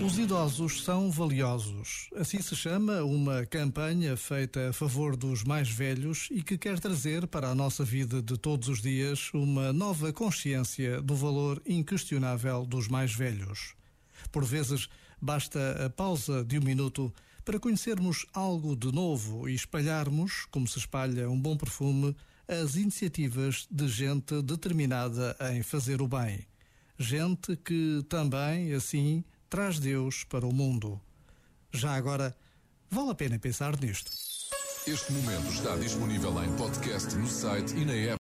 Os idosos são valiosos. Assim se chama uma campanha feita a favor dos mais velhos e que quer trazer para a nossa vida de todos os dias uma nova consciência do valor inquestionável dos mais velhos. Por vezes, basta a pausa de um minuto para conhecermos algo de novo e espalharmos, como se espalha um bom perfume, as iniciativas de gente determinada em fazer o bem. Gente que também, assim, traz Deus para o mundo. Já agora, vale a pena pensar nisto. Este momento está disponível em podcast no site e na app.